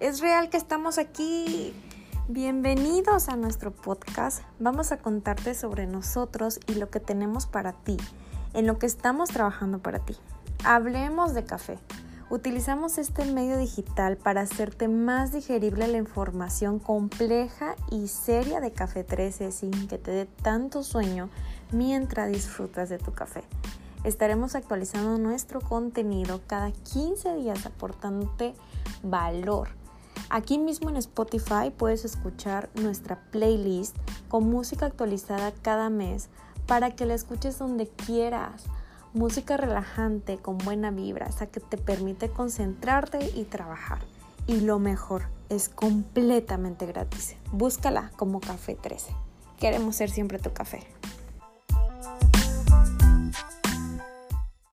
Es real que estamos aquí. Bienvenidos a nuestro podcast. Vamos a contarte sobre nosotros y lo que tenemos para ti, en lo que estamos trabajando para ti. Hablemos de café. Utilizamos este medio digital para hacerte más digerible la información compleja y seria de Café 13 sin que te dé tanto sueño mientras disfrutas de tu café. Estaremos actualizando nuestro contenido cada 15 días aportándote valor Aquí mismo en Spotify puedes escuchar nuestra playlist con música actualizada cada mes para que la escuches donde quieras. Música relajante con buena vibra, esa que te permite concentrarte y trabajar. Y lo mejor, es completamente gratis. Búscala como Café 13. Queremos ser siempre tu café.